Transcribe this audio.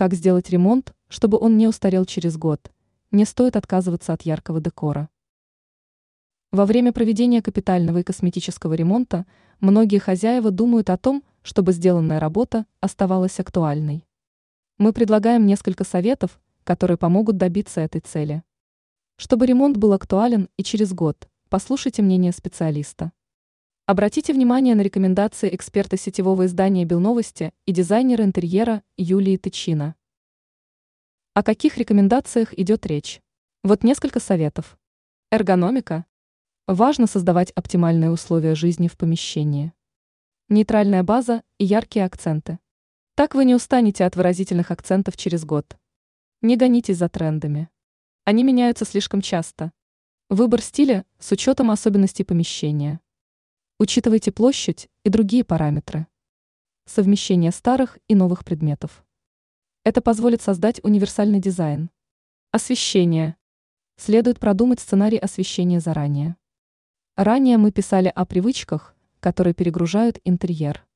Как сделать ремонт, чтобы он не устарел через год? Не стоит отказываться от яркого декора. Во время проведения капитального и косметического ремонта многие хозяева думают о том, чтобы сделанная работа оставалась актуальной. Мы предлагаем несколько советов, которые помогут добиться этой цели. Чтобы ремонт был актуален и через год, послушайте мнение специалиста. Обратите внимание на рекомендации эксперта сетевого издания «Белновости» и дизайнера интерьера Юлии Тычина. О каких рекомендациях идет речь? Вот несколько советов. Эргономика. Важно создавать оптимальные условия жизни в помещении. Нейтральная база и яркие акценты. Так вы не устанете от выразительных акцентов через год. Не гонитесь за трендами. Они меняются слишком часто. Выбор стиля с учетом особенностей помещения. Учитывайте площадь и другие параметры. Совмещение старых и новых предметов. Это позволит создать универсальный дизайн. Освещение. Следует продумать сценарий освещения заранее. Ранее мы писали о привычках, которые перегружают интерьер.